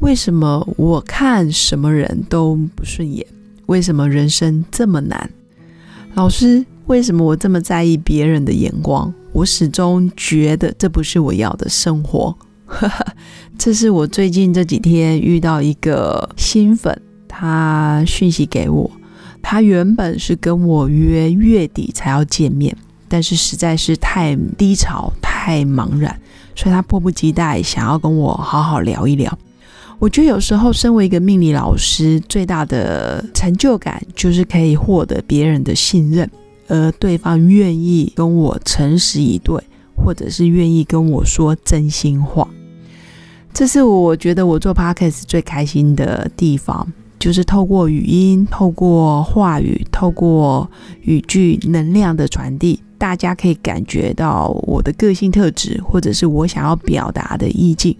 为什么我看什么人都不顺眼？为什么人生这么难？老师，为什么我这么在意别人的眼光？我始终觉得这不是我要的生活。这是我最近这几天遇到一个新粉，他讯息给我。他原本是跟我约月底才要见面，但是实在是太低潮、太茫然，所以他迫不及待想要跟我好好聊一聊。我觉得有时候身为一个命理老师，最大的成就感就是可以获得别人的信任，而对方愿意跟我诚实以对，或者是愿意跟我说真心话，这是我觉得我做 podcast 最开心的地方。就是透过语音、透过话语、透过语句能量的传递，大家可以感觉到我的个性特质，或者是我想要表达的意境，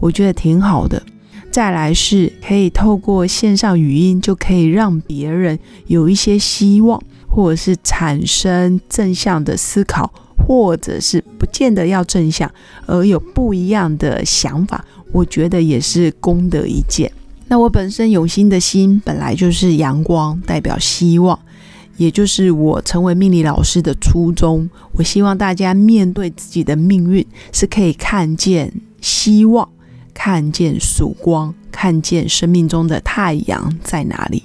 我觉得挺好的。再来是可以透过线上语音，就可以让别人有一些希望，或者是产生正向的思考，或者是不见得要正向，而有不一样的想法，我觉得也是功德一件。那我本身永心的心本来就是阳光，代表希望，也就是我成为命理老师的初衷。我希望大家面对自己的命运，是可以看见希望，看见曙光，看见生命中的太阳在哪里。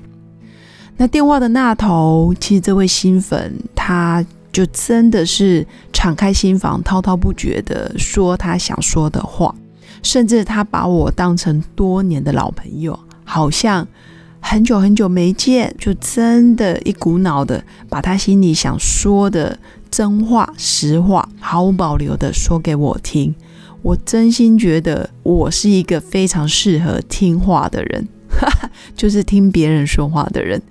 那电话的那头，其实这位新粉，他就真的是敞开心房，滔滔不绝的说他想说的话。甚至他把我当成多年的老朋友，好像很久很久没见，就真的一股脑的把他心里想说的真话、实话，毫无保留的说给我听。我真心觉得我是一个非常适合听话的人，就是听别人说话的人。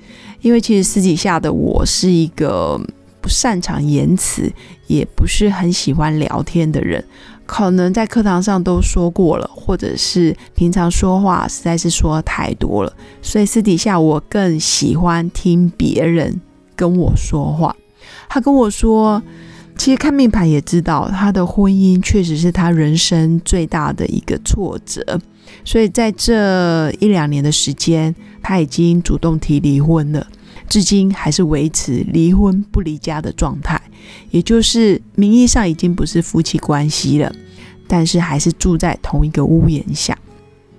因为其实私底下的我是一个不擅长言辞，也不是很喜欢聊天的人。可能在课堂上都说过了，或者是平常说话实在是说太多了，所以私底下我更喜欢听别人跟我说话。他跟我说，其实看命盘也知道，他的婚姻确实是他人生最大的一个挫折，所以在这一两年的时间，他已经主动提离婚了，至今还是维持离婚不离家的状态。也就是名义上已经不是夫妻关系了，但是还是住在同一个屋檐下。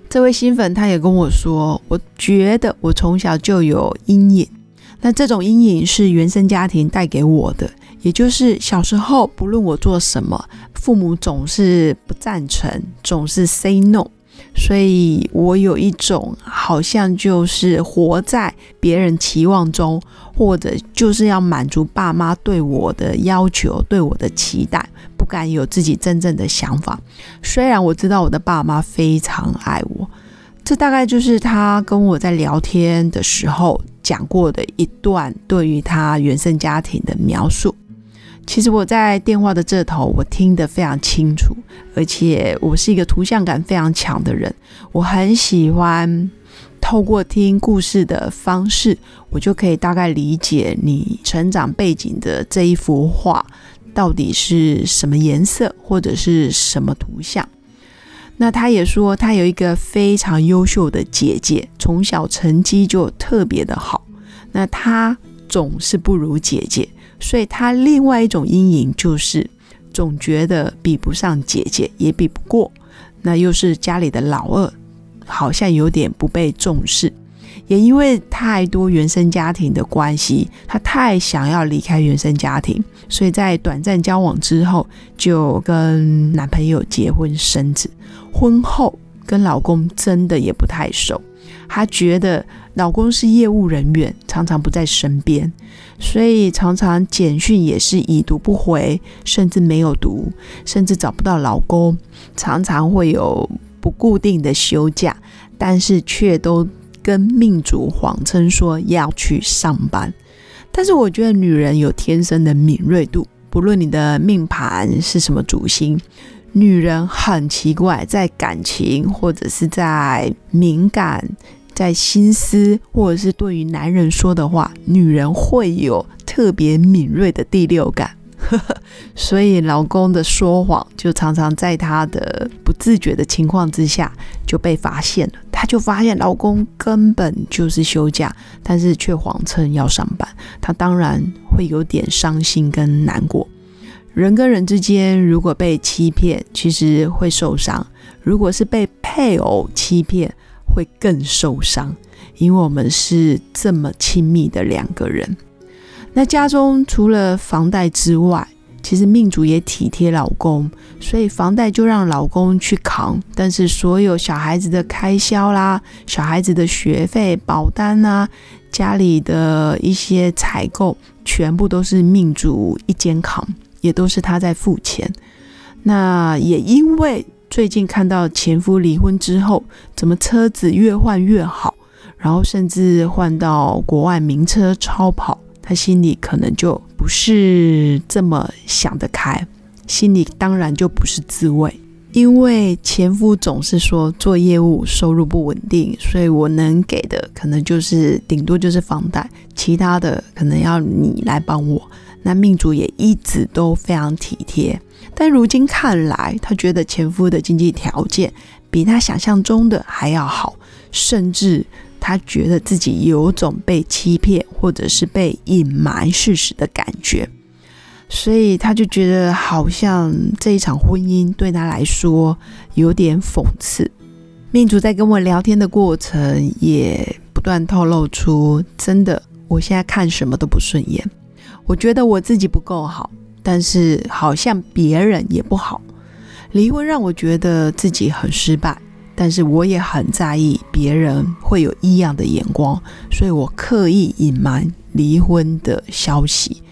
这位新粉他也跟我说，我觉得我从小就有阴影，那这种阴影是原生家庭带给我的，也就是小时候不论我做什么，父母总是不赞成，总是 say no。所以我有一种好像就是活在别人期望中，或者就是要满足爸妈对我的要求、对我的期待，不敢有自己真正的想法。虽然我知道我的爸妈非常爱我，这大概就是他跟我在聊天的时候讲过的一段对于他原生家庭的描述。其实我在电话的这头，我听得非常清楚，而且我是一个图像感非常强的人，我很喜欢透过听故事的方式，我就可以大概理解你成长背景的这一幅画到底是什么颜色或者是什么图像。那他也说，他有一个非常优秀的姐姐，从小成绩就特别的好，那他总是不如姐姐。所以他另外一种阴影就是总觉得比不上姐姐，也比不过，那又是家里的老二，好像有点不被重视。也因为太多原生家庭的关系，他太想要离开原生家庭，所以在短暂交往之后就跟男朋友结婚生子。婚后跟老公真的也不太熟，她觉得老公是业务人员，常常不在身边。所以常常简讯也是已读不回，甚至没有读，甚至找不到老公。常常会有不固定的休假，但是却都跟命主谎称说要去上班。但是我觉得女人有天生的敏锐度，不论你的命盘是什么主星，女人很奇怪，在感情或者是在敏感。在心思，或者是对于男人说的话，女人会有特别敏锐的第六感，所以老公的说谎就常常在她的不自觉的情况之下就被发现了。她就发现老公根本就是休假，但是却谎称要上班，她当然会有点伤心跟难过。人跟人之间如果被欺骗，其实会受伤；如果是被配偶欺骗，会更受伤，因为我们是这么亲密的两个人。那家中除了房贷之外，其实命主也体贴老公，所以房贷就让老公去扛。但是所有小孩子的开销啦、小孩子的学费、保单啊、家里的一些采购，全部都是命主一肩扛，也都是他在付钱。那也因为。最近看到前夫离婚之后，怎么车子越换越好，然后甚至换到国外名车超跑，他心里可能就不是这么想得开，心里当然就不是滋味。因为前夫总是说做业务收入不稳定，所以我能给的可能就是顶多就是房贷，其他的可能要你来帮我。那命主也一直都非常体贴。但如今看来，他觉得前夫的经济条件比他想象中的还要好，甚至他觉得自己有种被欺骗或者是被隐瞒事实的感觉，所以他就觉得好像这一场婚姻对他来说有点讽刺。命主在跟我聊天的过程，也不断透露出，真的，我现在看什么都不顺眼，我觉得我自己不够好。但是好像别人也不好，离婚让我觉得自己很失败，但是我也很在意别人会有异样的眼光，所以我刻意隐瞒离婚的消息，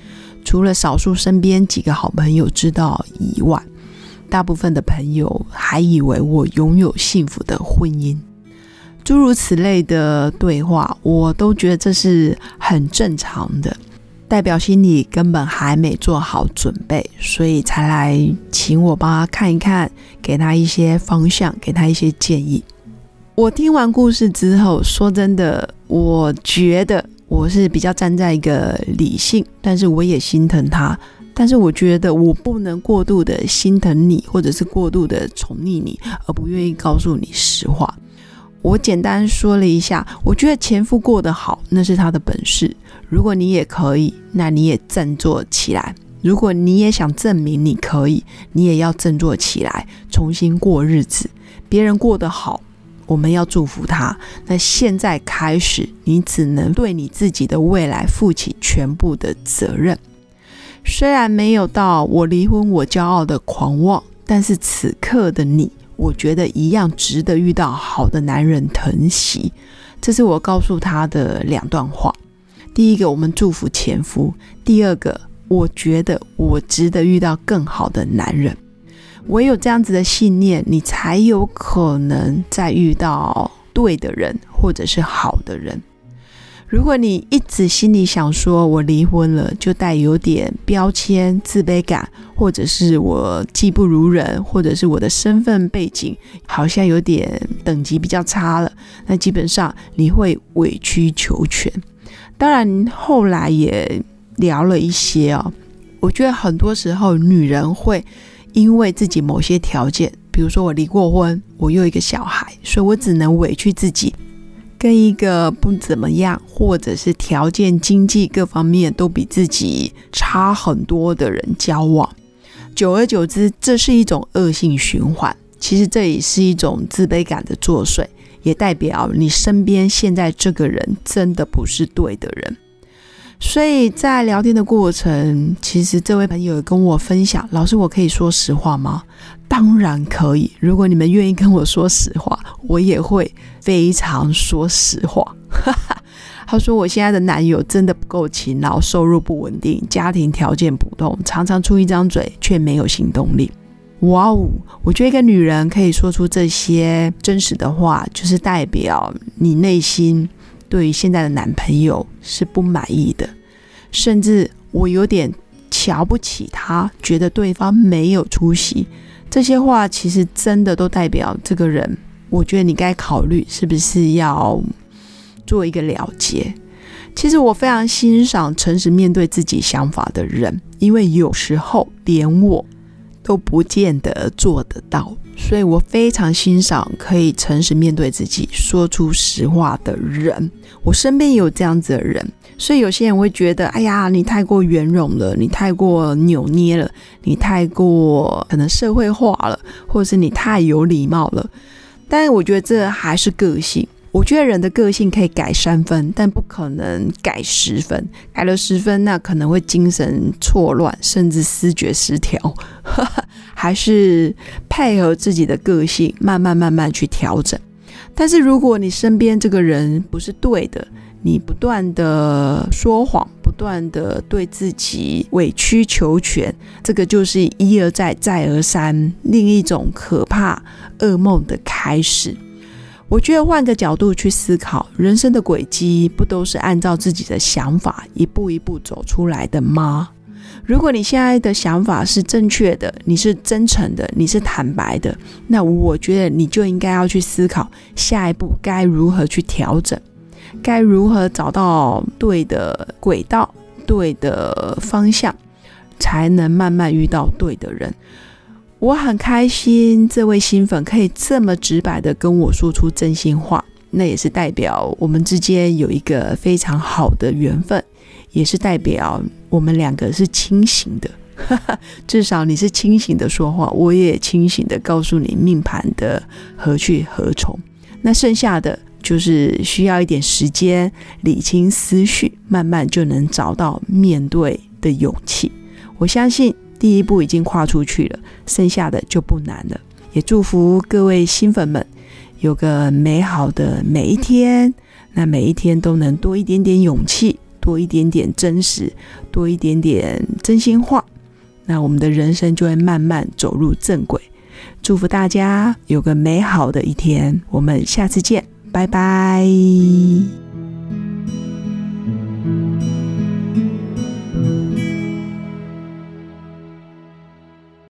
除了少数身边几个好朋友知道以外，大部分的朋友还以为我拥有幸福的婚姻，诸如此类的对话，我都觉得这是很正常的。代表心里根本还没做好准备，所以才来请我帮他看一看，给他一些方向，给他一些建议。我听完故事之后，说真的，我觉得我是比较站在一个理性，但是我也心疼他。但是我觉得我不能过度的心疼你，或者是过度的宠溺你，而不愿意告诉你实话。我简单说了一下，我觉得前夫过得好，那是他的本事。如果你也可以，那你也振作起来。如果你也想证明你可以，你也要振作起来，重新过日子。别人过得好，我们要祝福他。那现在开始，你只能对你自己的未来负起全部的责任。虽然没有到我离婚我骄傲的狂妄，但是此刻的你。我觉得一样值得遇到好的男人疼惜，这是我告诉他的两段话。第一个，我们祝福前夫；第二个，我觉得我值得遇到更好的男人。唯有这样子的信念，你才有可能再遇到对的人，或者是好的人。如果你一直心里想说“我离婚了”，就带有点标签、自卑感，或者是我技不如人，或者是我的身份背景好像有点等级比较差了，那基本上你会委曲求全。当然，后来也聊了一些哦，我觉得很多时候女人会因为自己某些条件，比如说我离过婚，我又一个小孩，所以我只能委屈自己。跟一个不怎么样，或者是条件、经济各方面都比自己差很多的人交往，久而久之，这是一种恶性循环。其实这也是一种自卑感的作祟，也代表你身边现在这个人真的不是对的人。所以在聊天的过程，其实这位朋友跟我分享：“老师，我可以说实话吗？”当然可以。如果你们愿意跟我说实话，我也会非常说实话。他说：“我现在的男友真的不够勤劳，收入不稳定，家庭条件普通，常常出一张嘴却没有行动力。”哇哦！我觉得一个女人可以说出这些真实的话，就是代表你内心对于现在的男朋友是不满意的，甚至我有点瞧不起他，觉得对方没有出息。这些话其实真的都代表这个人，我觉得你该考虑是不是要做一个了结。其实我非常欣赏诚实面对自己想法的人，因为有时候连我。都不见得做得到，所以我非常欣赏可以诚实面对自己、说出实话的人。我身边也有这样子的人，所以有些人会觉得：“哎呀，你太过圆融了，你太过扭捏了，你太过可能社会化了，或者是你太有礼貌了。”但我觉得这还是个性。我觉得人的个性可以改三分，但不可能改十分。改了十分，那可能会精神错乱，甚至思觉失调。还是配合自己的个性，慢慢慢慢去调整。但是如果你身边这个人不是对的，你不断的说谎，不断的对自己委曲求全，这个就是一而再，再而三，另一种可怕噩梦的开始。我觉得换个角度去思考，人生的轨迹不都是按照自己的想法一步一步走出来的吗？如果你现在的想法是正确的，你是真诚的，你是坦白的，那我觉得你就应该要去思考下一步该如何去调整，该如何找到对的轨道、对的方向，才能慢慢遇到对的人。我很开心，这位新粉可以这么直白的跟我说出真心话，那也是代表我们之间有一个非常好的缘分，也是代表我们两个是清醒的。至少你是清醒的说话，我也清醒的告诉你命盘的何去何从。那剩下的就是需要一点时间理清思绪，慢慢就能找到面对的勇气。我相信。第一步已经跨出去了，剩下的就不难了。也祝福各位新粉们有个美好的每一天，那每一天都能多一点点勇气，多一点点真实，多一点点真心话，那我们的人生就会慢慢走入正轨。祝福大家有个美好的一天，我们下次见，拜拜。